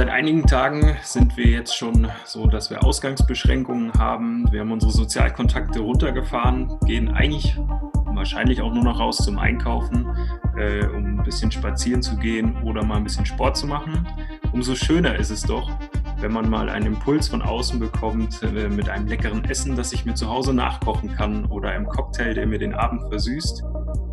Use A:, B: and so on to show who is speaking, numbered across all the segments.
A: seit einigen Tagen sind wir jetzt schon so, dass wir Ausgangsbeschränkungen haben. Wir haben unsere Sozialkontakte runtergefahren, gehen eigentlich wahrscheinlich auch nur noch raus zum Einkaufen, äh, um ein bisschen spazieren zu gehen oder mal ein bisschen Sport zu machen. Umso schöner ist es doch, wenn man mal einen Impuls von außen bekommt äh, mit einem leckeren Essen, das ich mir zu Hause nachkochen kann oder einem Cocktail, der mir den Abend versüßt.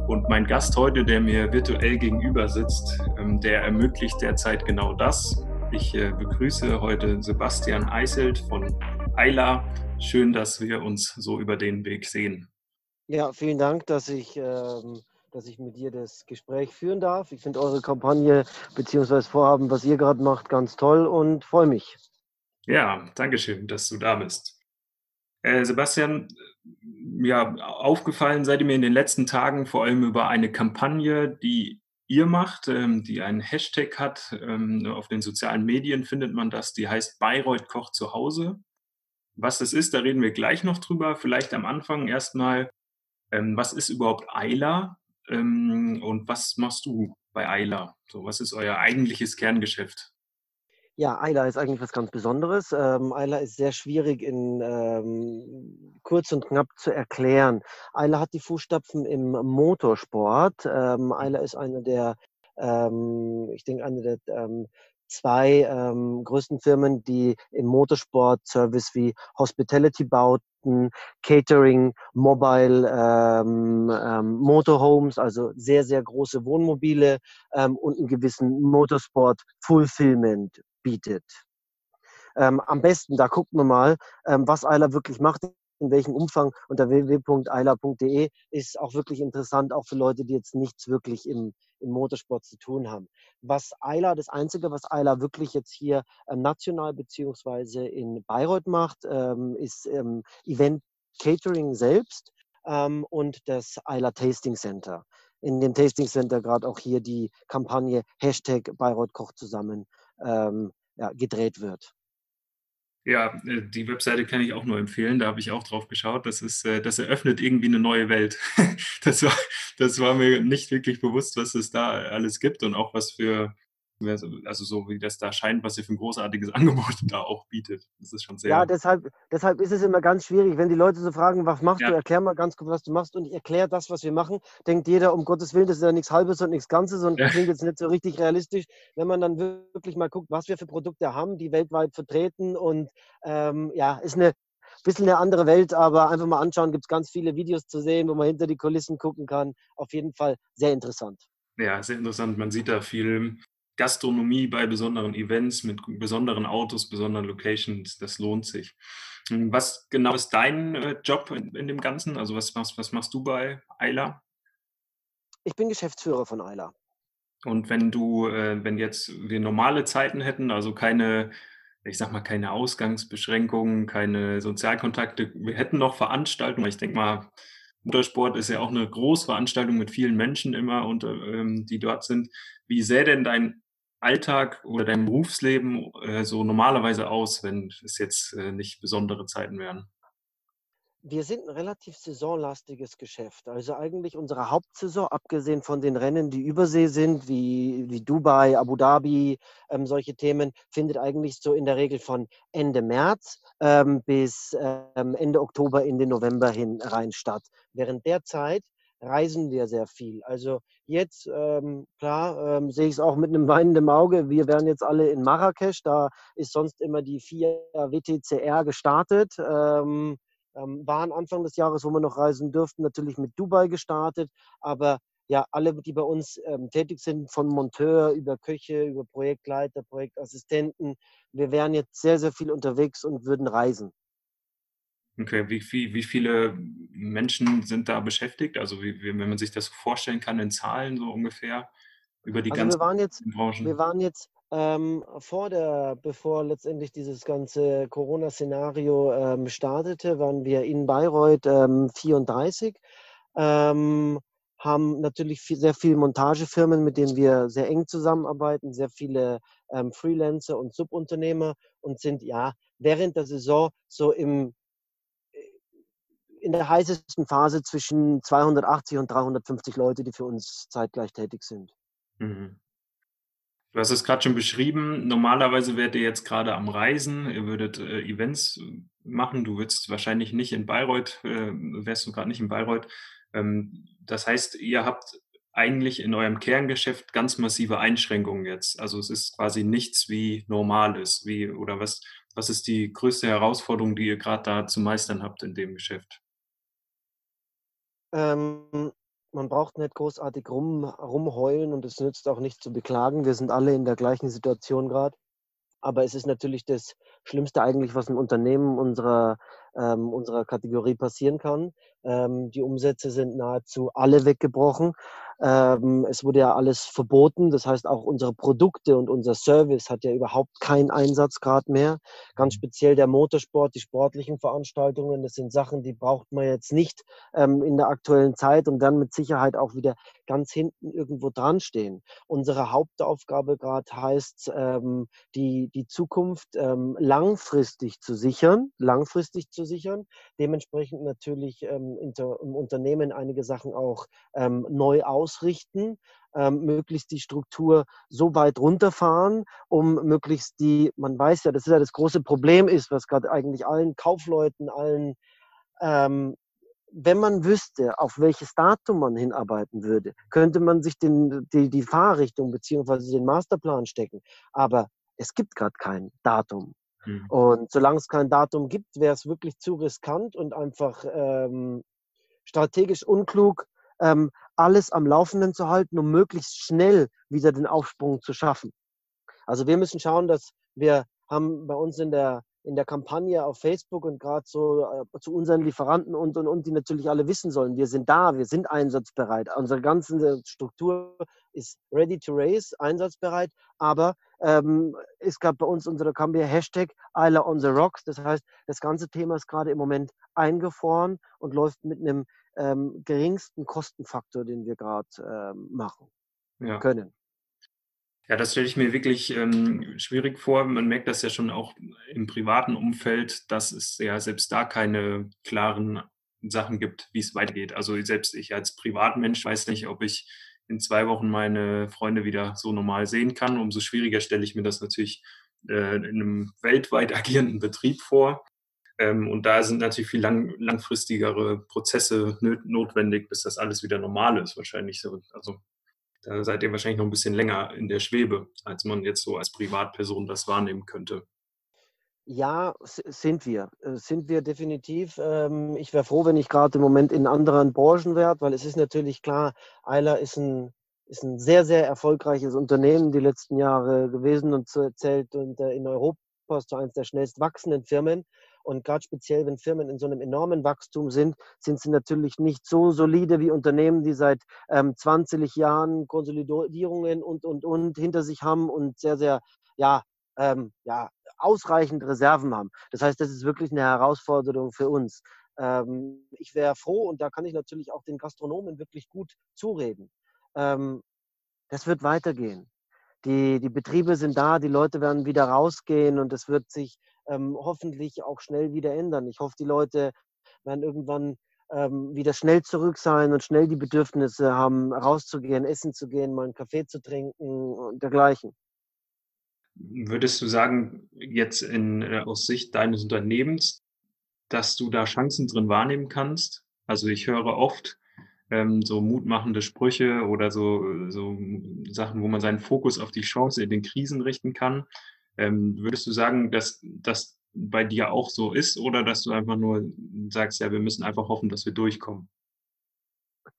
A: Und mein Gast heute, der mir virtuell gegenüber sitzt, ähm, der ermöglicht derzeit genau das. Ich äh, begrüße heute Sebastian Eiselt von Eila. Schön, dass wir uns so über den Weg sehen.
B: Ja, vielen Dank, dass ich, ähm, dass ich mit dir das Gespräch führen darf. Ich finde eure Kampagne bzw. Vorhaben, was ihr gerade macht, ganz toll und freue mich.
A: Ja, danke schön, dass du da bist. Äh, Sebastian, ja, aufgefallen seid ihr mir in den letzten Tagen vor allem über eine Kampagne, die ihr macht, ähm, die einen Hashtag hat. Ähm, auf den sozialen Medien findet man das, die heißt Bayreuth kocht zu Hause. Was das ist, da reden wir gleich noch drüber. Vielleicht am Anfang erstmal, ähm, was ist überhaupt Eila ähm, und was machst du bei Eila? So, was ist euer eigentliches Kerngeschäft?
B: Ja, Eila ist eigentlich was ganz Besonderes. Ähm, Eila ist sehr schwierig in ähm, kurz und knapp zu erklären. Eila hat die Fußstapfen im Motorsport. Ähm, Eila ist eine der, ähm, ich denke, eine der ähm, zwei ähm, größten Firmen, die im Motorsport Service wie Hospitality-Bauten, Catering, Mobile, ähm, ähm, Motorhomes, also sehr, sehr große Wohnmobile ähm, und einen gewissen Motorsport Fulfillment bietet. Ähm, am besten, da guckt man mal, ähm, was Eiler wirklich macht, in welchem Umfang unter www.eiler.de ist auch wirklich interessant, auch für Leute, die jetzt nichts wirklich im, im Motorsport zu tun haben. Was Eiler, das Einzige, was Eiler wirklich jetzt hier ähm, national beziehungsweise in Bayreuth macht, ähm, ist ähm, Event Catering selbst ähm, und das Eiler Tasting Center. In dem Tasting Center gerade auch hier die Kampagne Hashtag Bayreuth kocht zusammen ähm, ja, gedreht wird.
A: Ja, äh, die Webseite kann ich auch nur empfehlen. Da habe ich auch drauf geschaut. Das ist, äh, das eröffnet irgendwie eine neue Welt. Das war, das war mir nicht wirklich bewusst, was es da alles gibt und auch was für also so wie das da scheint, was ihr für ein großartiges Angebot da auch bietet. Das ist schon sehr.
B: Ja, deshalb, deshalb ist es immer ganz schwierig, wenn die Leute so fragen, was machst ja. du, erklär mal ganz kurz, was du machst und ich erkläre das, was wir machen. Denkt jeder, um Gottes Willen, das ist ja nichts Halbes und nichts Ganzes und ja. klingt jetzt nicht so richtig realistisch. Wenn man dann wirklich mal guckt, was wir für Produkte haben, die weltweit vertreten und ähm, ja, ist eine bisschen eine andere Welt, aber einfach mal anschauen, gibt es ganz viele Videos zu sehen, wo man hinter die Kulissen gucken kann. Auf jeden Fall sehr interessant.
A: Ja, sehr interessant. Man sieht da viel Gastronomie bei besonderen Events mit besonderen Autos, besonderen Locations, das lohnt sich. Hm, was genau ist dein äh, Job in, in, dem Ganzen? Also was, was, was machst du bei Eila?
B: Ich bin Geschäftsführer von Eila.
A: Und wenn du, äh, wenn jetzt wir normale Zeiten hätten, also keine, ich sag mal, keine Ausgangsbeschränkungen, keine Sozialkontakte, wir hätten noch Veranstaltungen, ich denke mal, Motorsport ist ja auch eine Großveranstaltung mit vielen Menschen immer, und, ähm, die dort sind. Wie sähe denn dein Alltag oder dein Berufsleben äh, so normalerweise aus, wenn es jetzt äh, nicht besondere Zeiten wären?
B: Wir sind ein relativ saisonlastiges Geschäft. Also eigentlich unsere Hauptsaison, abgesehen von den Rennen, die übersee sind, wie, wie Dubai, Abu Dhabi, ähm, solche Themen, findet eigentlich so in der Regel von Ende März ähm, bis ähm, Ende Oktober in den November hin rein statt. Während der Zeit reisen wir sehr viel. Also jetzt, ähm, klar, ähm, sehe ich es auch mit einem weinenden Auge. Wir wären jetzt alle in Marrakesch. Da ist sonst immer die vier WTCR gestartet. Ähm, ähm, waren Anfang des Jahres, wo wir noch reisen dürften, natürlich mit Dubai gestartet. Aber ja, alle, die bei uns ähm, tätig sind, von Monteur über Köche, über Projektleiter, Projektassistenten, wir wären jetzt sehr, sehr viel unterwegs und würden reisen.
A: Okay, wie, viel, wie viele Menschen sind da beschäftigt? Also wie, wenn man sich das vorstellen kann in Zahlen so ungefähr über die
B: also
A: ganzen
B: wir waren jetzt, Branchen? Wir waren jetzt ähm, vor der, bevor letztendlich dieses ganze Corona-Szenario ähm, startete, waren wir in Bayreuth ähm, 34, ähm, haben natürlich viel, sehr viele Montagefirmen, mit denen wir sehr eng zusammenarbeiten, sehr viele ähm, Freelancer und Subunternehmer und sind ja während der Saison so im in der heißesten Phase zwischen 280 und 350 Leute, die für uns zeitgleich tätig sind.
A: Mhm. Du hast es gerade schon beschrieben. Normalerweise wärt ihr jetzt gerade am Reisen. Ihr würdet, äh, Events äh, machen. Du würdest wahrscheinlich nicht in Bayreuth äh, wärst du gerade nicht in Bayreuth. Ähm, das heißt, ihr habt eigentlich in eurem Kerngeschäft ganz massive Einschränkungen jetzt. Also, es ist quasi nichts wie normal ist. Wie oder was was ist die größte Herausforderung, die ihr gerade da zu meistern habt in dem Geschäft?
B: Ähm, man braucht nicht großartig rum rumheulen und es nützt auch nicht zu beklagen. Wir sind alle in der gleichen Situation gerade. Aber es ist natürlich das Schlimmste eigentlich, was 'n Unternehmen unserer ähm, unserer Kategorie passieren kann. Ähm, die Umsätze sind nahezu alle weggebrochen. Ähm, es wurde ja alles verboten. Das heißt, auch unsere Produkte und unser Service hat ja überhaupt keinen Einsatzgrad mehr. Ganz speziell der Motorsport, die sportlichen Veranstaltungen, das sind Sachen, die braucht man jetzt nicht, ähm, in der aktuellen Zeit und werden mit Sicherheit auch wieder ganz hinten irgendwo dran stehen. Unsere Hauptaufgabe grad heißt, ähm, die die Zukunft, ähm, langfristig zu sichern langfristig zu sichern. Dementsprechend natürlich, ähm, im Unternehmen einige Sachen auch, ähm, neu ausrichten, ähm, möglichst die Struktur so weit runterfahren, um möglichst die man weiß ja, das ist ja das große Problem ist, was grad eigentlich allen Kaufleuten, allen ähm, wenn man wüsste, auf welches Datum man hinarbeiten würde, könnte man sich den die die Fahrrichtung beziehungsweise den Masterplan stecken. Aber es gibt grad kein Datum.
A: Mhm.
B: Und solange es kein Datum gibt, wäre es wirklich zu riskant und einfach, ähm, strategisch unklug, ähm, alles am Laufenden zu halten, um möglichst schnell wieder den Aufsprung zu schaffen. Also, wir müssen schauen, dass wir haben bei uns in der in der Kampagne auf Facebook und grad so, äh, zu unseren Lieferanten und, und, und, die natürlich alle wissen sollen, wir sind da, wir sind einsatzbereit. Unsere ganze Struktur ist ready to race, einsatzbereit, aber ähm, es gab bei uns unsere Kampagne Hashtag Isla on the Rocks. Das heißt, das ganze Thema ist gerade im Moment eingefroren und läuft mit einem ähm, geringsten Kostenfaktor, den wir gerade ähm, machen
A: Ja.
B: können.
A: Ja, das stelle ich mir wirklich, ähm, schwierig vor. Man merkt das ja schon auch im privaten Umfeld, dass es ja selbst da keine klaren Sachen gibt, wie's weitergeht. Also, selbst ich als Privatmensch weiß nicht, ob ich in 2 Wochen meine Freunde wieder so normal sehen kann. Umso schwieriger stelle ich mir das natürlich, äh, in 'nem weltweit agierenden Betrieb vor. Ähm, und da sind natürlich viel lang langfristigere Prozesse notwendig, bis das alles wieder normal ist wahrscheinlich so. Also, da seid ihr wahrscheinlich noch 'n bisschen länger in der Schwebe, als man jetzt so als Privatperson das wahrnehmen könnte.
B: Ja, sind wir. Äh, sind wir definitiv. Ähm, ich wäre froh, wenn ich grad im Moment in anderen Branchen wäre, weil es ist natürlich klar, Ayla ist 'n ist 'n sehr, sehr erfolgreiches Unternehmen die letzten Jahre gewesen und zählt äh, in Europa zu eins der schnellst wachsenden Firmen. Und grad speziell, wenn Firmen in so 'nem enormen Wachstum sind, sind sie natürlich nicht so solide wie Unternehmen, die seit, ähm, 20 Jahren Konsolidierungen und, und, und hinter sich haben und sehr, sehr, ja, ähm, ja, ausreichend Reserven haben. Das heißt, das ist wirklich 'ne Herausforderung für uns. Ähm, ich wäre froh und da kann ich natürlich auch den Gastronomen wirklich gut zureden. Ähm, das wird weitergehen. Die die Betriebe sind da, die Leute werden wieder rausgehen und es wird sich, ähm, hoffentlich auch schnell wieder ändern. Ich hoffe, die Leute werden irgendwann, ähm, wieder schnell zurück sein und schnell die Bedürfnisse haben, rauszugehen, essen zu gehen, mal 'n Kaffee zu trinken und dergleichen.
A: Würdest du sagen, jetzt in äh, aus Sicht deines Unternehmens, dass du da Chancen drin wahrnehmen kannst? Also, ich höre oft, ähm, so mutmachende Sprüche oder so so Sachen, wo man seinen Fokus auf die Chance in den Krisen richten kann. Ähm, würdest du sagen, dass das bei dir auch so ist oder dass du einfach nur sagst: „Ja, wir müssen einfach hoffen, dass wir durchkommen?“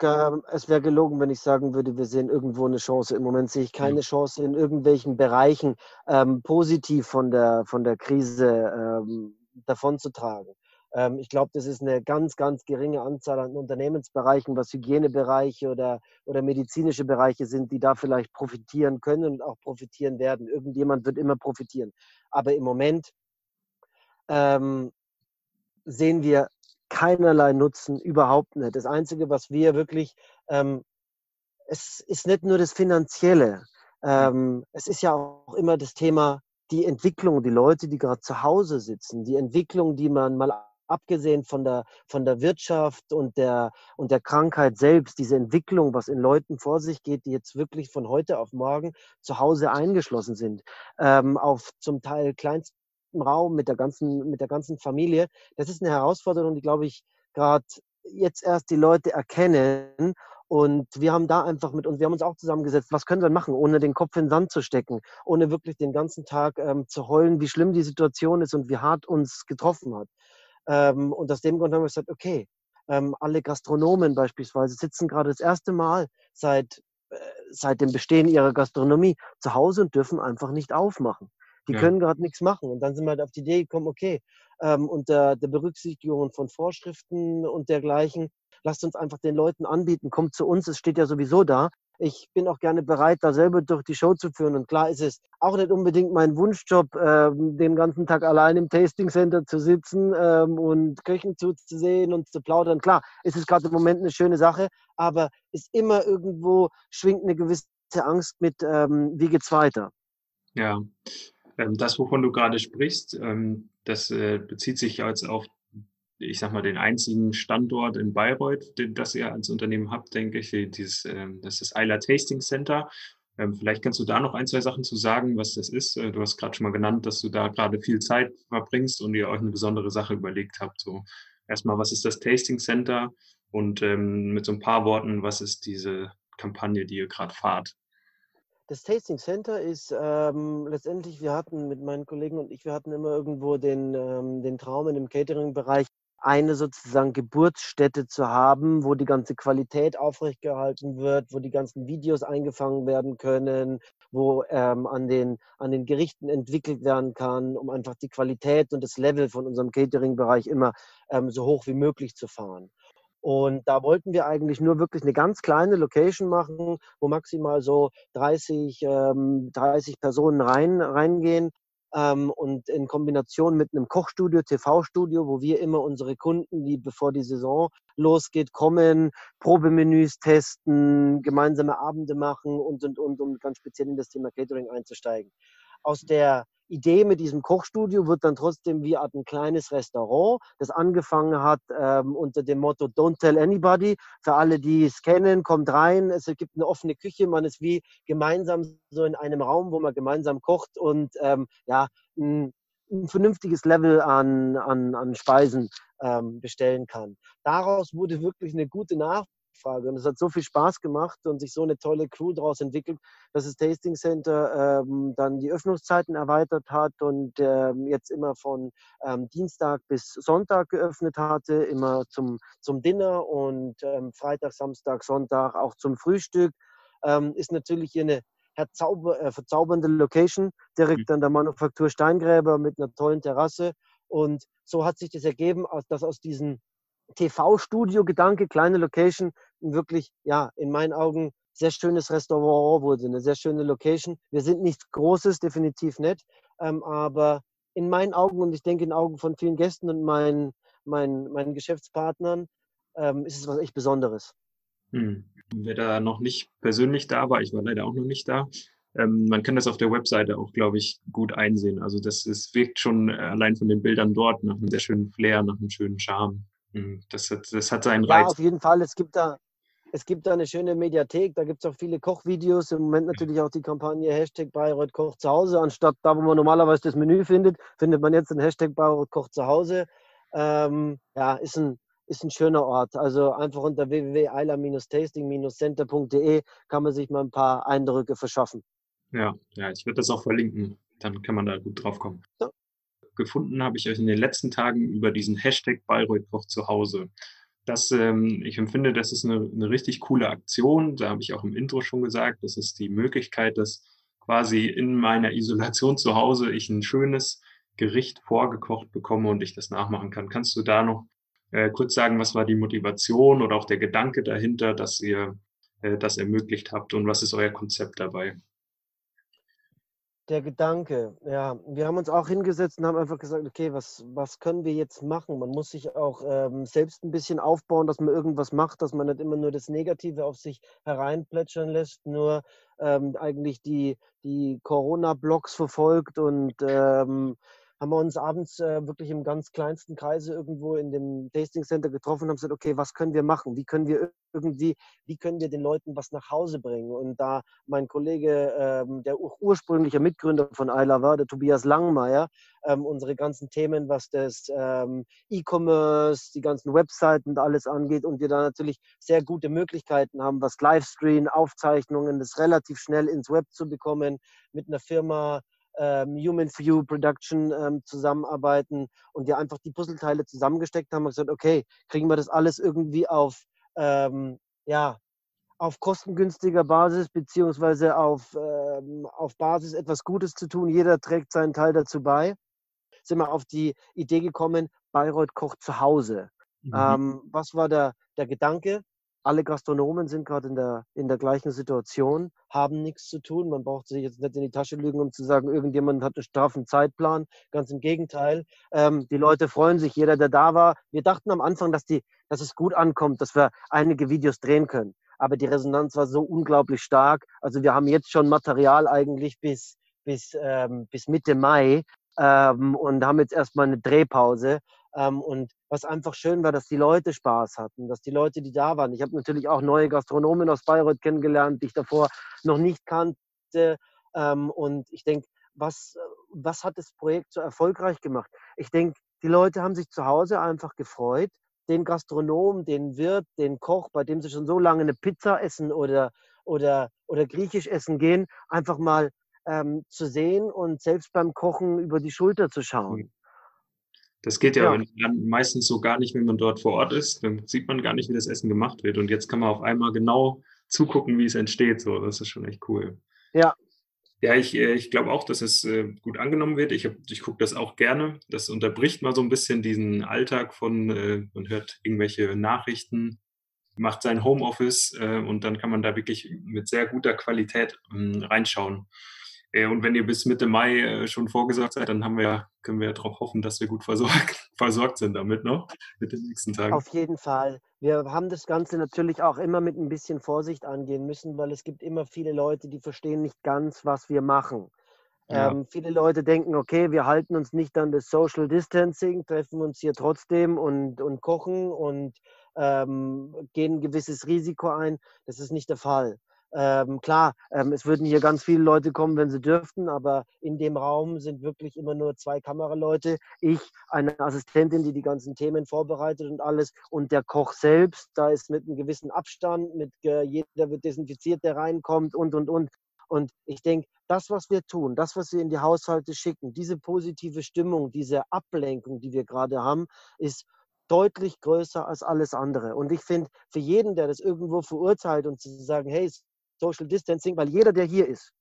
B: Ähm, es wäre gelogen, wenn ich sagen würde, wir sehen irgendwo 'ne Chance. Im Moment sehe ich keine Chance in irgendwelchen Bereichen, ähm, positiv von der von der Krise, ähm, davonzutragen. Ähm, ich glaube, das ist 'ne ganz, ganz geringe Anzahl an Unternehmensbereichen, was Hygienebereiche oder oder medizinische Bereiche sind, die da vielleicht profitieren können und auch profitieren werden. Irgendjemand wird immer profitieren. Aber im Moment ähm, sehen wir keinerlei Nutzen, überhaupt nicht. Das Einzige, was wir wirklich ähm, es ist nicht nur das Finanzielle.
A: Mhm.
B: Ähm, es ist ja auch immer das Thema die Entwicklung, die Leute, die grad zu Hause sitzen, die Entwicklung, die man mal abgesehen von der, von der Wirtschaft und der, und der Krankheit selbst, diese Entwicklung, was in Leuten vor sich geht, die jetzt wirklich von heute auf morgen zu Hause eingeschlossen sind, ähm, auf zum Teil kleinstem Raum mit der ganzen, mit der ganzen Familie, das ist eine Herausforderung, die, glaube ich, gerade jetzt erst die Leute erkennen. Und wir haben da einfach mit uns, wir haben uns auch zusammengesetzt, was können wir machen, ohne den Kopf in den Sand zu stecken, ohne wirklich den ganzen Tag ähm, zu heulen, wie schlimm die Situation ist und wie hart uns getroffen hat. Ähm, und aus dem Grund haben wir gesagt, okay, ähm, alle Gastronomen beispielsweise sitzen gerade das erste Mal seit, äh, seit dem Bestehen ihrer Gastronomie zu Hause und dürfen einfach nicht aufmachen. Die ja. können gerade nichts machen. Und dann sind wir halt auf die Idee gekommen, okay, ähm, unter der Berücksichtigung von Vorschriften und dergleichen, lasst uns einfach den Leuten anbieten, kommt zu uns, es steht ja sowieso da. Ich bin auch gerne bereit, da selber durch die Show zu führen. Und klar ist es auch nicht unbedingt mein Wunschjob, ähm, den ganzen Tag allein im Tasting Center zu sitzen ähm, und Köchen zuzusehen und zu plaudern. Klar, ist es gerade im Moment eine schöne Sache, aber ist immer irgendwo, schwingt eine gewisse Angst mit, ähm, wie geht's weiter?
A: Ja, ähm, das, wovon du gerade sprichst, ähm, das äh, bezieht sich jetzt auf, ich sag mal, den einzigen Standort in Bayreuth, den, das ihr als Unternehmen habt, denke ich. Dieses, ähm, das ist Eiler Tasting Center. Vielleicht kannst du da noch ein, zwei Sachen zu sagen, was das ist. Äh, du hast gerade schon mal genannt, dass du da gerade viel Zeit verbringst und ihr euch eine besondere Sache überlegt habt. So erstmal, was ist das Tasting Center? Und ähm, mit so ein paar Worten, was ist diese Kampagne, die ihr gerade fahrt?
B: Das Tasting Center ist ähm, letztendlich, wir hatten mit meinen Kollegen und ich, wir hatten immer irgendwo den, ähm, den Traum in dem Catering-Bereich, eine sozusagen Geburtsstätte zu haben, wo die ganze Qualität aufrechtgehalten wird, wo die ganzen Videos eingefangen werden können, wo ähm, an, den, an den Gerichten entwickelt werden kann, um einfach die Qualität und das Level von unserem Catering-Bereich immer ähm, so hoch wie möglich zu fahren. Und da wollten wir eigentlich nur wirklich eine ganz kleine Location machen, wo maximal so 30, ähm, 30 Personen rein, reingehen. Ähm, und in Kombination mit einem Kochstudio, TV-Studio, wo wir immer unsere Kunden, die bevor die Saison losgeht, kommen, Probemenüs testen, gemeinsame Abende machen und, und, und, um ganz speziell in das Thema Catering einzusteigen. Aus der Idee mit diesem Kochstudio wird dann trotzdem wie ein kleines Restaurant, das angefangen hat ähm, unter dem Motto Don't tell anybody. Für alle, die es kennen, kommt rein. Es gibt eine offene Küche. Man ist wie gemeinsam so in einem Raum, wo man gemeinsam kocht und ähm, ja, ein, ein, vernünftiges Level an, an, an Speisen ähm, bestellen kann. Daraus wurde wirklich eine gute Nach Nachfrage. Und es hat so viel Spaß gemacht und sich so eine tolle Crew daraus entwickelt, dass das Tasting Center ähm, dann die Öffnungszeiten erweitert hat und ähm, jetzt immer von ähm, Dienstag bis Sonntag geöffnet hatte, immer zum, zum Dinner und ähm, Freitag, Samstag, Sonntag auch zum Frühstück. Ähm, ist natürlich hier eine Herzauber, äh, verzaubernde Location, direkt mhm. an der Manufaktur Steingräber mit einer tollen Terrasse. Und so hat sich das ergeben, dass aus diesen TV-Studio-Gedanke, kleine Location, wirklich, ja, in meinen Augen sehr schönes Restaurant wurde, eine sehr schöne Location. Wir sind nichts Großes, definitiv nicht, ähm, aber in meinen Augen und ich denke in Augen von vielen Gästen und meinen, meinen, meinen Geschäftspartnern ähm, ist es was echt Besonderes.
A: Hm. Wer da noch nicht persönlich da war, ich war leider auch noch nicht da, ähm, man kann das auf der Webseite auch, glaube ich, gut einsehen. Also das, das wirkt schon allein von den Bildern dort nach einem sehr schönen Flair, nach einem schönen Charme. Hm, das hat, das hat seinen Reiz.
B: Ja, auf jeden Fall. Es gibt da, es gibt da eine schöne Mediathek, da gibt es auch viele Kochvideos. Im Moment natürlich auch die Kampagne Hashtag Bayreuth kocht zu Hause. Anstatt da, wo man normalerweise das Menü findet, findet man jetzt den Hashtag Bayreuth kocht zu Hause. Ähm, ja, ist ein, ist ein schöner Ort. Also einfach unter www.eiler-tasting-center.de kann man sich mal ein paar Eindrücke verschaffen.
A: Ja, ja, ich werde das auch verlinken. Dann kann man da gut drauf kommen. Ja gefunden habe ich euch in den letzten Tagen über diesen Hashtag Bayreuth kocht zu Hause. Das, ähm, ich empfinde, das ist eine, eine richtig coole Aktion. Da habe ich auch im Intro schon gesagt, das ist die Möglichkeit, dass quasi in meiner Isolation zu Hause ich ein schönes Gericht vorgekocht bekomme und ich das nachmachen kann. Kannst du da noch äh, kurz sagen, was war die Motivation oder auch der Gedanke dahinter, dass ihr äh, das ermöglicht habt und was ist euer Konzept dabei?
B: Der Gedanke, ja. Wir haben uns auch hingesetzt und haben einfach gesagt, okay, was, was können wir jetzt machen? Man muss sich auch ähm, selbst ein bisschen aufbauen, dass man irgendwas macht, dass man nicht immer nur das Negative auf sich hereinplätschern lässt, nur ähm, eigentlich die, die Corona-Blogs verfolgt und ähm, haben wir uns abends äh, wirklich im ganz kleinsten Kreise irgendwo in dem Tasting Center getroffen und haben gesagt, okay, was können wir machen? Wie können wir irgendwie, wie können wir den Leuten was nach Hause bringen? Und da mein Kollege, ähm, der ur ursprüngliche Mitgründer von Ayla war, der Tobias Langmeier, ähm, unsere ganzen Themen, was das ähm, E-Commerce, die ganzen Webseiten und alles angeht und wir da natürlich sehr gute Möglichkeiten haben, was Livestream, Aufzeichnungen, das relativ schnell ins Web zu bekommen, mit einer Firma, ähm, Human View Production ähm, zusammenarbeiten und wir einfach die Puzzleteile zusammengesteckt haben und gesagt, okay, kriegen wir das alles irgendwie auf, ähm, ja, auf kostengünstiger Basis beziehungsweise auf, ähm, auf Basis etwas Gutes zu tun. Jeder trägt seinen Teil dazu bei. Sind wir auf die Idee gekommen, Bayreuth kocht zu Hause. Mhm. Ähm, was war der, der Gedanke? Alle Gastronomen sind gerade in der, in der gleichen Situation, haben nichts zu tun. Man braucht sich jetzt nicht in die Tasche lügen, um zu sagen, irgendjemand hat einen straffen Zeitplan. Ganz im Gegenteil. Ähm, die Leute freuen sich, jeder, der da war. Wir dachten am Anfang, dass, die, dass es gut ankommt, dass wir einige Videos drehen können. Aber die Resonanz war so unglaublich stark. Also wir haben jetzt schon Material eigentlich bis, bis, ähm, bis Mitte Mai ähm, und haben jetzt erstmal eine Drehpause. Ähm, und was einfach schön war, dass die Leute Spaß hatten, dass die Leute, die da waren. Ich habe natürlich auch neue Gastronomen aus Bayreuth kennengelernt, die ich davor noch nicht kannte. Ähm, und ich denke, was, was hat das Projekt so erfolgreich gemacht? Ich denke, die Leute haben sich zu Hause einfach gefreut, den Gastronom, den Wirt, den Koch, bei dem sie schon so lange eine Pizza essen oder, oder, oder griechisch essen gehen, einfach mal ähm, zu sehen und selbst beim Kochen über die Schulter zu schauen.
A: Das geht ja, ja. meistens so gar nicht, wenn man dort vor Ort ist. Dann sieht man gar nicht, wie das Essen gemacht wird. Und jetzt kann man auf einmal genau zugucken, wie es entsteht. So, das ist schon echt cool.
B: Ja.
A: Ja, ich, äh, ich glaube auch, dass es äh, gut angenommen wird. Ich, ich gucke das auch gerne. Das unterbricht mal so ein bisschen diesen Alltag von, äh, man hört irgendwelche Nachrichten, macht sein Homeoffice und dann kann man da wirklich mit sehr guter Qualität ähm, reinschauen. Äh, und wenn ihr bis Mitte Mai äh, schon vorgesorgt seid, dann haben wir, können wir darauf hoffen, dass wir gut versorgt, versorgt sind damit noch, mit den nächsten Tagen.
B: Auf jeden Fall. Wir haben das Ganze natürlich auch immer mit ein bisschen Vorsicht angehen müssen, weil es gibt immer viele Leute, die verstehen nicht ganz, was wir machen. Ja. Ähm, viele Leute denken, okay, wir halten uns nicht an das Social Distancing, treffen uns hier trotzdem und, und kochen und ähm, gehen ein gewisses Risiko ein. Das ist nicht der Fall. Ähm, klar, ähm, es würden hier ganz viele Leute kommen, wenn sie dürften, aber in dem Raum sind wirklich immer nur zwei Kameraleute. Ich, eine Assistentin, die die ganzen Themen vorbereitet und alles und der Koch selbst. Da ist mit einem gewissen Abstand, mit äh, jeder wird desinfiziert, der reinkommt und und und. Und ich denke, das, was wir tun, das, was wir in die Haushalte schicken, diese positive Stimmung, diese Ablenkung, die wir gerade haben, ist deutlich größer als alles andere. Und ich finde, für jeden, der das irgendwo verurteilt und zu sagen, hey, Social Distancing, weil jeder, der hier ist,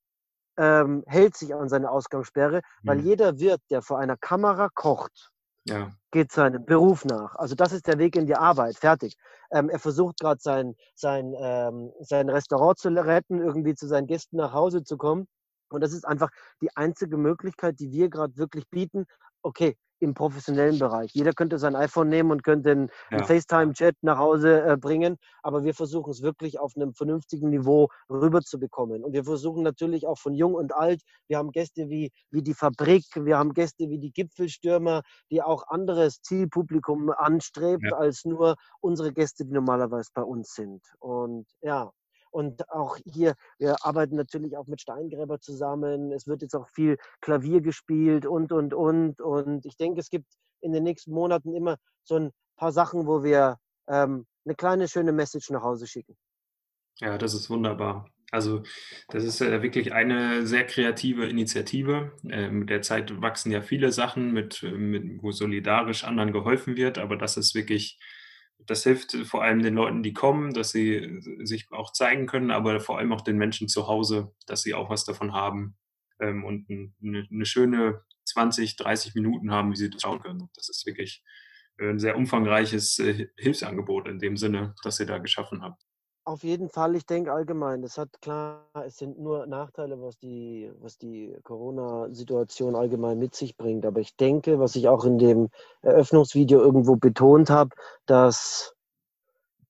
B: ähm, hält sich an seine Ausgangssperre, weil mhm. jeder Wirt, der vor einer Kamera kocht, ja. geht seinem Beruf nach. Also das ist der Weg in die Arbeit, fertig. Ähm, er versucht gerade sein, sein, ähm, sein Restaurant zu retten, irgendwie zu seinen Gästen nach Hause zu kommen. Und das ist einfach die einzige Möglichkeit, die wir gerade wirklich bieten. Okay, im professionellen Bereich. Jeder könnte sein iPhone nehmen und könnte einen, ja. FaceTime-Chat nach Hause äh, bringen, aber wir versuchen es wirklich auf einem vernünftigen Niveau rüberzubekommen. Und wir versuchen natürlich auch von jung und alt, wir haben Gäste wie, wie die Fabrik, wir haben Gäste wie die Gipfelstürmer, die auch anderes Zielpublikum anstrebt ja. als nur unsere Gäste, die normalerweise bei uns sind. Und ja, und auch hier, wir arbeiten natürlich auch mit Steingräber zusammen. Es wird jetzt auch viel Klavier gespielt und, und, und. Und ich denke, es gibt in den nächsten Monaten immer so ein paar Sachen, wo wir ähm, eine kleine, schöne Message nach Hause schicken.
A: Ja, das ist wunderbar. Also das ist äh, wirklich eine sehr kreative Initiative. Äh, mit der Zeit wachsen ja viele Sachen, mit, mit, wo solidarisch anderen geholfen wird, aber das ist wirklich das hilft vor allem den Leuten, die kommen, dass sie sich auch zeigen können, aber vor allem auch den Menschen zu Hause, dass sie auch was davon haben ähm, und eine, eine, schöne 20, 30 Minuten haben, wie sie das schauen können. Das ist wirklich ein sehr umfangreiches äh, Hilfsangebot in dem Sinne, das ihr da geschaffen habt.
B: Auf jeden Fall, ich denke allgemein, das hat klar, es sind nur Nachteile, was die, was die Corona-Situation allgemein mit sich bringt. Aber ich denke, was ich auch in dem Eröffnungsvideo irgendwo betont habe, dass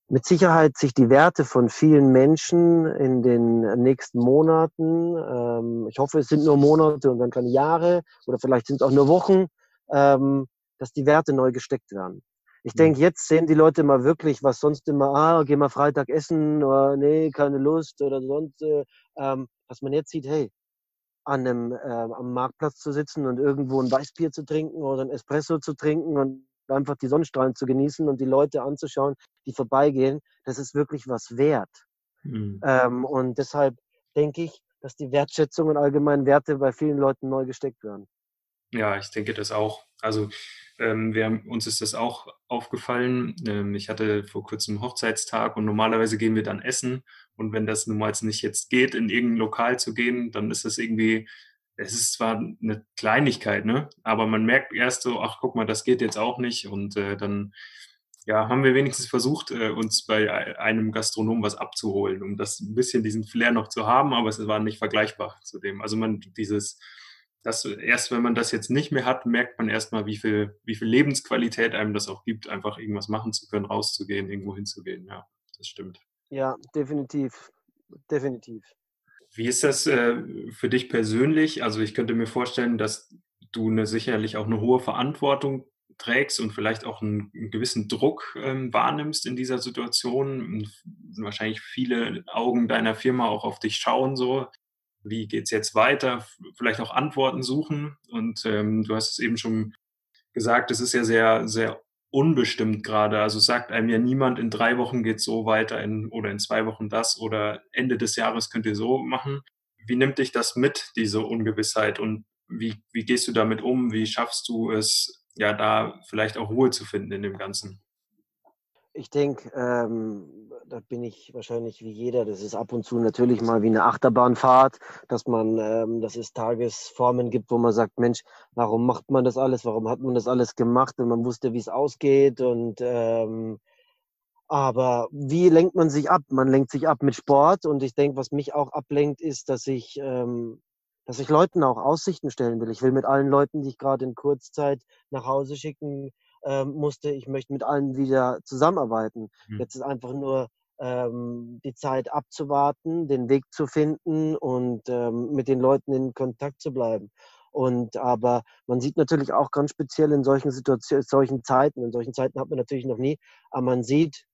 B: mit Sicherheit sich die Werte von vielen Menschen in den nächsten Monaten, ähm, ich hoffe, es sind nur Monate und dann keine Jahre oder vielleicht sind es auch nur Wochen, ähm, dass die Werte neu gesteckt werden. Ich denke, jetzt sehen die Leute mal wirklich, was sonst immer, ah, geh mal Freitag essen oder nee, keine Lust oder sonst, äh, ähm, dass man jetzt sieht, hey, an einem, äh, am Marktplatz zu sitzen und irgendwo ein Weißbier zu trinken oder ein Espresso zu trinken und einfach die Sonnenstrahlen zu genießen und die Leute anzuschauen, die vorbeigehen, das ist wirklich was wert. Mhm. Ähm, und deshalb denke ich, dass die Wertschätzung und allgemeinen Werte bei vielen Leuten neu gesteckt werden.
A: Ja, ich denke das auch. Also ähm, wir uns ist das auch aufgefallen. Ähm, ich hatte vor kurzem Hochzeitstag und normalerweise gehen wir dann essen. Und wenn das nun mal nicht jetzt geht, in irgendein Lokal zu gehen, dann ist das irgendwie, es ist zwar eine Kleinigkeit, ne? aber man merkt erst so, ach guck mal, das geht jetzt auch nicht. Und äh, dann ja, haben wir wenigstens versucht, äh, uns bei einem Gastronomen was abzuholen, um das ein bisschen diesen Flair noch zu haben, aber es war nicht vergleichbar zu dem. Also man dieses das erst wenn man das jetzt nicht mehr hat, merkt man erstmal, wie viel, wie viel Lebensqualität einem das auch gibt, einfach irgendwas machen zu können, rauszugehen, irgendwo hinzugehen. Ja, das stimmt.
B: Ja, definitiv. Definitiv.
A: Wie ist das äh, für dich persönlich? Also ich könnte mir vorstellen, dass du eine, sicherlich auch eine hohe Verantwortung trägst und vielleicht auch einen, einen gewissen Druck ähm, wahrnimmst in dieser Situation. Wahrscheinlich viele Augen deiner Firma auch auf dich schauen so wie geht es jetzt weiter, vielleicht auch Antworten suchen. Und ähm, du hast es eben schon gesagt, es ist ja sehr, sehr unbestimmt gerade. Also sagt einem ja niemand, in drei Wochen geht es so weiter in, oder in zwei Wochen das oder Ende des Jahres könnt ihr so machen. Wie nimmt dich das mit, diese Ungewissheit? Und wie, wie gehst du damit um? Wie schaffst du es, ja, da vielleicht auch Ruhe zu finden in dem Ganzen?
B: Ich denke, ähm, da bin ich wahrscheinlich wie jeder. Das ist ab und zu natürlich mal wie eine Achterbahnfahrt, dass man, ähm, dass es Tagesformen gibt, wo man sagt, Mensch, warum macht man das alles? Warum hat man das alles gemacht? Und man wusste, wie es ausgeht. Und ähm, aber wie lenkt man sich ab? Man lenkt sich ab mit Sport. Und ich denke, was mich auch ablenkt, ist, dass ich ähm, dass ich Leuten auch Aussichten stellen will. Ich will mit allen Leuten, die ich gerade in Kurzzeit nach Hause schicken ähm, musste, ich möchte mit allen wieder zusammenarbeiten. Mhm. Jetzt ist einfach nur ähm, die Zeit abzuwarten, den Weg zu finden und ähm, mit den Leuten in Kontakt zu bleiben. Und aber man sieht natürlich auch ganz speziell in solchen Situationen, solchen Zeiten, in solchen Zeiten hat man natürlich noch nie, aber man sieht,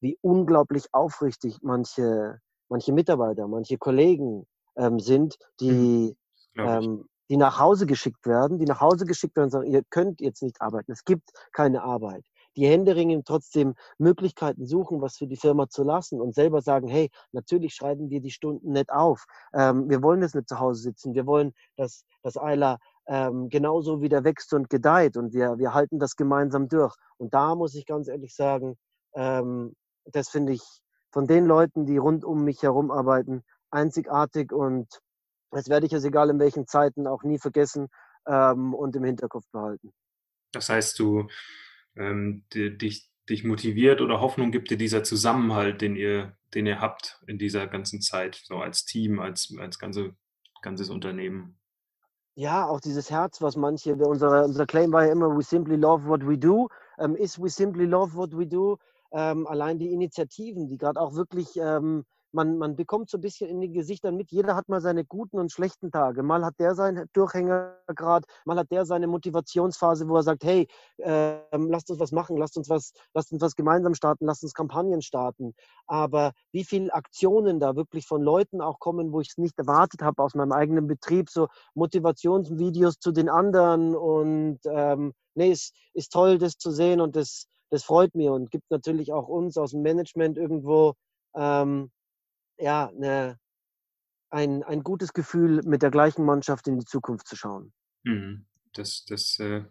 B: wie unglaublich aufrichtig manche, manche Mitarbeiter, manche Kollegen ähm, sind, die mhm die nach Hause geschickt werden, die nach Hause geschickt werden und sagen, ihr könnt jetzt nicht arbeiten, es gibt keine Arbeit. Die Händeringen trotzdem Möglichkeiten suchen, was für die Firma zu lassen und selber sagen, hey, natürlich schreiben wir die Stunden nicht auf. Ähm, wir wollen jetzt nicht zu Hause sitzen. Wir wollen, dass, dass Eiler ähm, genauso wieder wächst und gedeiht und wir, wir halten das gemeinsam durch. Und da muss ich ganz ehrlich sagen, ähm, das finde ich von den Leuten, die rund um mich herum arbeiten, einzigartig und das werde ich jetzt egal in welchen Zeiten auch nie vergessen ähm, und im Hinterkopf behalten.
A: Das heißt, du ähm, dich, dich motiviert oder Hoffnung gibt dir dieser Zusammenhalt, den ihr, den ihr habt in dieser ganzen Zeit, so als Team, als, als ganze, ganzes Unternehmen.
B: Ja, auch dieses Herz, was manche, unser, unser Claim war ja immer, we simply love what we do, ähm, ist we simply love what we do. Ähm, allein die Initiativen, die gerade auch wirklich ähm, man, man bekommt so ein bisschen in den Gesichtern mit, jeder hat mal seine guten und schlechten Tage. Mal hat der seinen Durchhängergrad, mal hat der seine Motivationsphase, wo er sagt, hey, äh, lasst uns was machen, lasst uns was, lasst uns was gemeinsam starten, lasst uns Kampagnen starten. Aber wie viele Aktionen da wirklich von Leuten auch kommen, wo ich es nicht erwartet habe aus meinem eigenen Betrieb, so Motivationsvideos zu den anderen und ähm, nee, es ist toll, das zu sehen und das, das freut mir und gibt natürlich auch uns aus dem Management irgendwo ähm, ja, ne, ein, ein gutes Gefühl, mit der gleichen Mannschaft in die Zukunft zu schauen.
A: Mhm. Das, das äh,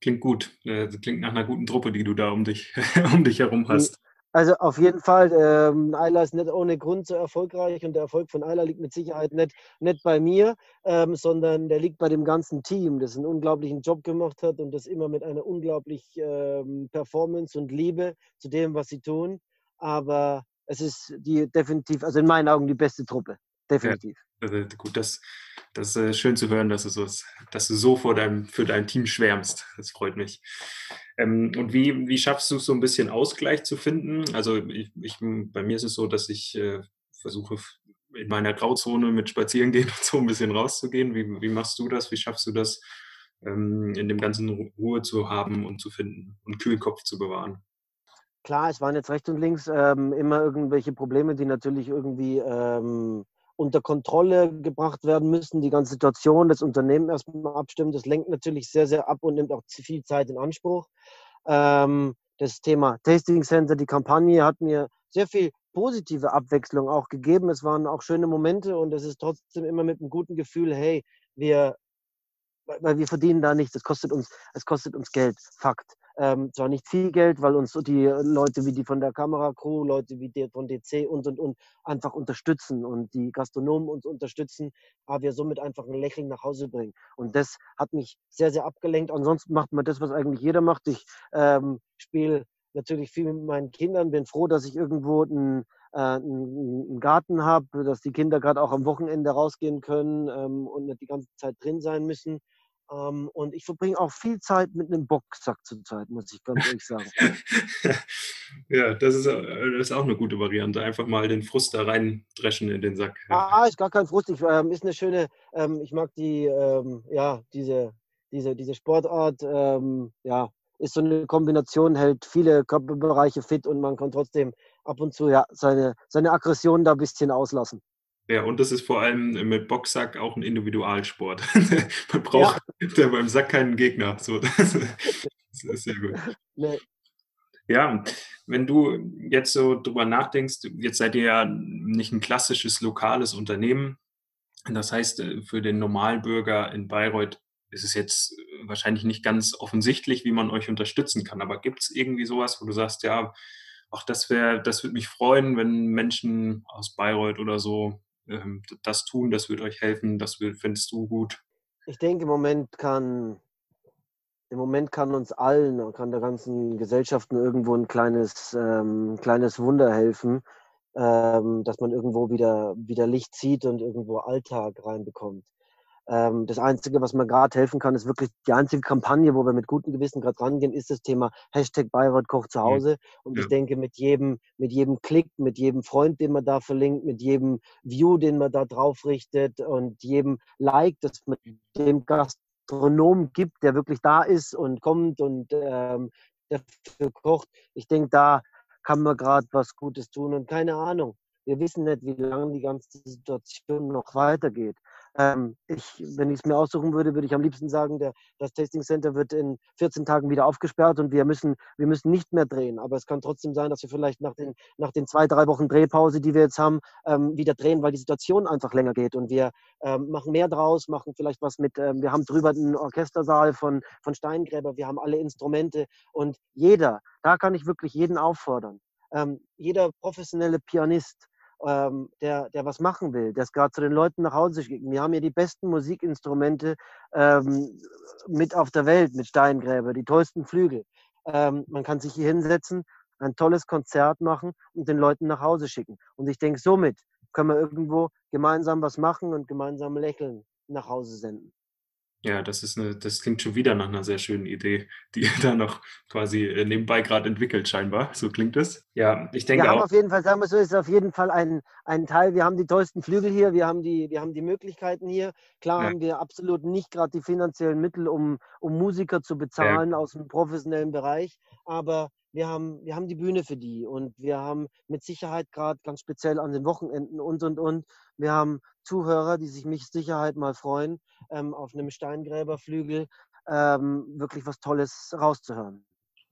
A: klingt gut. Äh, das klingt nach einer guten Truppe, die du da um dich, um dich herum hast.
B: Also auf jeden Fall, ähm, Ayla ist nicht ohne Grund so erfolgreich und der Erfolg von Ayla liegt mit Sicherheit nicht, nicht bei mir, ähm, sondern der liegt bei dem ganzen Team, das einen unglaublichen Job gemacht hat und das immer mit einer unglaublichen ähm, Performance und Liebe zu dem, was sie tun. Aber es ist die definitiv, also in meinen Augen die beste Truppe. Definitiv.
A: Ja, also gut, das, das ist äh, schön zu hören, dass du so, dass du so vor deinem, für dein Team schwärmst. Das freut mich. Ähm, und wie, wie schaffst du es so ein bisschen Ausgleich zu finden? Also ich, ich, bei mir ist es so, dass ich äh, versuche in meiner Grauzone mit Spazierengehen und so ein bisschen rauszugehen. Wie, wie machst du das? Wie schaffst du das, ähm, in dem ganzen Ruhe zu haben und zu finden und kühlen Kopf zu bewahren.
B: Klar, es waren jetzt rechts und links ähm, immer irgendwelche Probleme, die natürlich irgendwie ähm, unter Kontrolle gebracht werden müssen. Die ganze Situation, das Unternehmen erstmal abstimmen, das lenkt natürlich sehr, sehr ab und nimmt auch viel Zeit in Anspruch. Ähm, das Thema Tasting Center, die Kampagne hat mir sehr viel positive Abwechslung auch gegeben. Es waren auch schöne Momente und es ist trotzdem immer mit einem guten Gefühl, hey, wir, weil wir verdienen da nichts, es kostet uns, es kostet uns Geld, Fakt. Ähm, zwar nicht viel Geld, weil uns die Leute wie die von der Kameracrew, Leute wie die von DC und und und einfach unterstützen und die Gastronomen uns unterstützen, aber wir somit einfach ein Lächeln nach Hause bringen. Und das hat mich sehr, sehr abgelenkt. Ansonsten macht man das, was eigentlich jeder macht. Ich ähm, spiele natürlich viel mit meinen Kindern, bin froh, dass ich irgendwo einen, äh, Garten habe, dass die Kinder gerade auch am Wochenende rausgehen können ähm, und nicht die ganze Zeit drin sein müssen. Ähm, und ich verbringe auch viel Zeit mit einem Boxsack zurzeit, muss ich ganz ehrlich sagen.
A: ja, das ist, äh, das ist auch eine gute Variante. Einfach mal den Frust da reindreschen in den Sack.
B: Ja. Ah, ist gar kein Frust. Ich, ähm, ist eine schöne, ähm, ich mag die, ähm, ja, diese, diese, diese Sportart. Ähm, ja, ist so eine Kombination, hält viele Körperbereiche fit und man kann trotzdem ab und zu ja, seine, seine Aggression da ein bisschen auslassen.
A: Ja, und das ist vor allem mit Boxsack auch ein Individualsport. Man braucht ja. beim Sack keinen Gegner. So, das ist sehr gut. Nee. Ja, wenn du jetzt so drüber nachdenkst, jetzt seid ihr ja nicht ein klassisches lokales Unternehmen. Das heißt, äh, für den Normalbürger in Bayreuth ist es jetzt wahrscheinlich nicht ganz offensichtlich, wie man euch unterstützen kann. Aber gibt es irgendwie sowas, wo du sagst, ja, auch das wäre, das würde mich freuen, wenn Menschen aus Bayreuth oder so ähm, das tun, das wird euch helfen, das findest du gut?
B: Ich denke, im Moment kann, im Moment kann uns allen, kann der ganzen Gesellschaft nur irgendwo ein kleines, ähm, kleines Wunder helfen, ähm, dass man irgendwo wieder, wieder Licht sieht und irgendwo Alltag reinbekommt. Ähm, das Einzige, was mir gerade helfen kann, ist wirklich die einzige Kampagne, wo wir mit gutem Gewissen gerade rangehen, ist das Thema Hashtag Bayreuth Koch zu Hause. Und ja. ich denke, mit jedem, mit jedem Klick, mit jedem Freund, den man da verlinkt, mit jedem View, den man da drauf richtet und jedem Like, das man dem Gastronom gibt, der wirklich da ist und kommt und ähm, dafür kocht, ich denke, da kann man gerade was Gutes tun. Und keine Ahnung, wir wissen nicht, wie lange die ganze Situation noch weitergeht. Ähm, ich, wenn ich es mir aussuchen würde, würde ich am liebsten sagen, der, das Tasting Center wird in 14 Tagen wieder aufgesperrt und wir müssen, wir müssen nicht mehr drehen. Aber es kann trotzdem sein, dass wir vielleicht nach den, nach den zwei, drei Wochen Drehpause, die wir jetzt haben, ähm, wieder drehen, weil die Situation einfach länger geht. Und wir ähm, machen mehr draus, machen vielleicht was mit, ähm, wir haben drüber einen Orchestersaal von, von Steingräber, wir haben alle Instrumente und jeder, da kann ich wirklich jeden auffordern. Ähm, jeder professionelle Pianist, ähm, der, der was machen will, der es gerade zu den Leuten nach Hause schickt. Wir haben hier die besten Musikinstrumente ähm, mit auf der Welt, mit Steingräber, die tollsten Flügel. Ähm, man kann sich hier hinsetzen, ein tolles Konzert machen und den Leuten nach Hause schicken. Und ich denke, somit können wir irgendwo gemeinsam was machen und gemeinsam lächeln nach Hause senden.
A: Ja, das ist eine, das klingt schon wieder nach einer sehr schönen Idee, die ihr da noch quasi äh, nebenbei gerade entwickelt, scheinbar. So klingt es. Ja, ich denke
B: wir
A: haben
B: auf jeden Fall, sagen wir so, ist auf jeden Fall ein, ein Teil. Wir haben die tollsten Flügel hier, wir haben die, wir haben die Möglichkeiten hier. Klar ja. haben wir absolut nicht gerade die finanziellen Mittel, um, um Musiker zu bezahlen ja. aus dem professionellen Bereich, aber wir haben, wir haben die Bühne für die und wir haben mit Sicherheit gerade ganz speziell an den Wochenenden und und und. Wir haben Zuhörer, die sich mit Sicherheit mal freuen, ähm, auf einem Steingräberflügel ähm, wirklich was Tolles rauszuhören.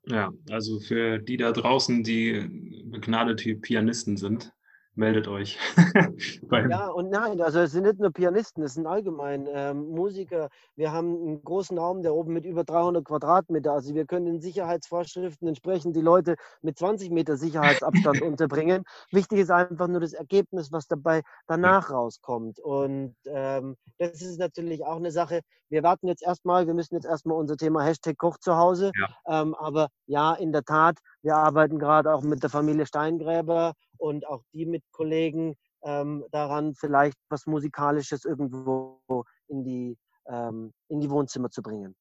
A: Ja, also für die da draußen, die begnadete Pianisten sind, meldet euch.
B: ja, und nein, also es sind nicht nur Pianisten, es sind allgemein ähm, Musiker. Wir haben einen großen Raum, der oben mit über 300 Quadratmeter, also wir können den Sicherheitsvorschriften entsprechend die Leute mit 20 Meter Sicherheitsabstand unterbringen. Wichtig ist einfach nur das Ergebnis, was dabei danach ja. rauskommt. Und ähm, das ist natürlich auch eine Sache. Wir warten jetzt erstmal, wir müssen jetzt erstmal unser Thema Hashtag Koch zu Hause. Ja. Ähm, aber ja, in der Tat, wir arbeiten gerade auch mit der Familie Steingräber und auch die mit Kollegen ähm, daran, vielleicht was Musikalisches irgendwo in die, ähm, in die Wohnzimmer zu bringen.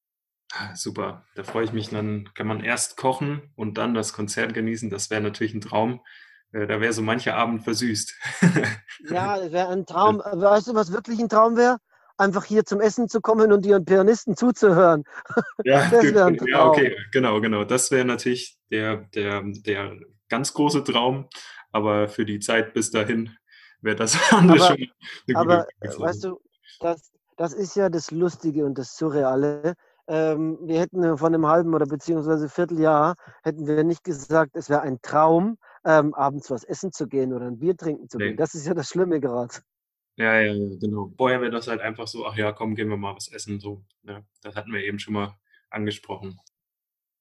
A: Ah, super, da freue ich mich. Dann kann man erst kochen und dann das Konzert genießen. Das wäre natürlich ein Traum. Äh, da wäre so mancher Abend versüßt.
B: ja, das wäre ein Traum. Weißt du, was wirklich ein Traum wäre? einfach hier zum Essen zu kommen und ihren Pianisten zuzuhören.
A: Ja, ja okay, genau, genau. Das wäre natürlich der, der, der ganz große Traum. Aber für die Zeit bis dahin wäre das andere
B: aber, schon eine Aber gute weißt du, das, das ist ja das Lustige und das Surreale. Ähm, wir hätten von einem halben oder beziehungsweise Vierteljahr hätten wir nicht gesagt, es wäre ein Traum, ähm, abends was essen zu gehen oder ein Bier trinken zu nee. gehen. Das ist ja das Schlimme gerade.
A: Ja, ja, genau. Vorher wäre das halt einfach so, ach ja, komm, gehen wir mal was essen. So, ja, ne? das hatten wir eben schon mal angesprochen.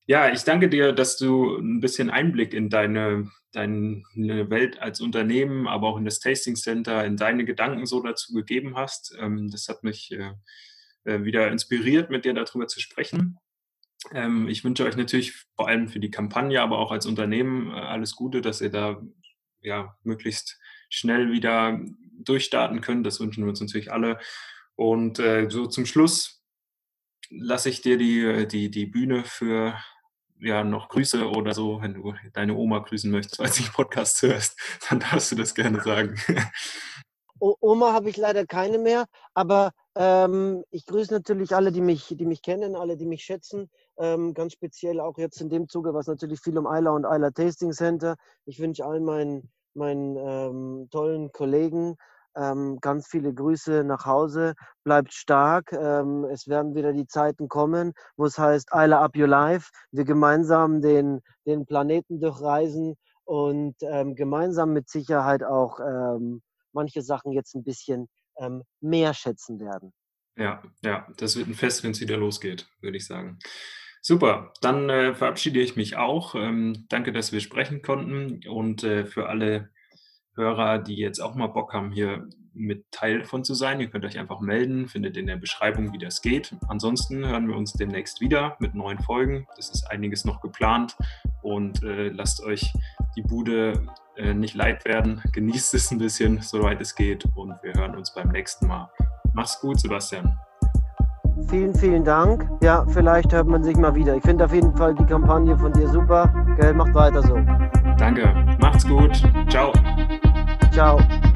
A: Ja, ich danke dir, dass du ein bisschen Einblick in deine, deine Welt als Unternehmen, aber auch in das Tasting Center, in deine Gedanken so dazu gegeben hast. Ähm, das hat mich äh, äh, wieder inspiriert, mit dir darüber zu sprechen. Ähm, ich wünsche euch natürlich vor allem für die Kampagne, aber auch als Unternehmen äh, alles Gute, dass ihr da ja möglichst schnell wieder durchstarten könnt. Das wünschen wir uns natürlich alle. Und so zum Schluss lasse ich dir die, die, die Bühne für ja, noch Grüße oder so, wenn du deine Oma grüßen möchtest, du den Podcast hörst, dann darfst du das gerne sagen.
B: Oma habe ich leider keine mehr, aber ähm, ich grüße natürlich alle, die mich, die mich kennen, alle, die mich schätzen. Ähm, ganz speziell auch jetzt in dem Zuge, was natürlich viel um Eiler und Eiler Tasting Center. Ich wünsche allen meinen, meinen ähm, tollen Kollegen ähm, ganz viele Grüße nach Hause. Bleibt stark. Ähm, es werden wieder die Zeiten kommen, wo es heißt, Eiler up your life. Wir gemeinsam den, den Planeten durchreisen und ähm, gemeinsam mit Sicherheit auch ähm, manche Sachen jetzt ein bisschen ähm, mehr schätzen werden.
A: Ja, ja, das wird ein Fest, wenn es wieder losgeht, würde ich sagen. Super, dann äh, verabschiede ich mich auch. Ähm, danke, dass wir sprechen konnten und äh, für alle Hörer, die jetzt auch mal Bock haben, hier mit Teil von zu sein. Ihr könnt euch einfach melden, findet in der Beschreibung, wie das geht. Ansonsten hören wir uns demnächst wieder mit neuen Folgen. Das ist einiges noch geplant und äh, lasst euch die Bude äh, nicht leid werden. Genießt es ein bisschen, soweit es geht und wir hören uns beim nächsten Mal. Mach's gut, Sebastian.
B: Vielen, vielen Dank. Ja, vielleicht hört man sich mal wieder. Ich finde auf jeden Fall die Kampagne von dir super. Gell, macht weiter so.
A: Danke. Macht's gut. Ciao.
B: Ciao.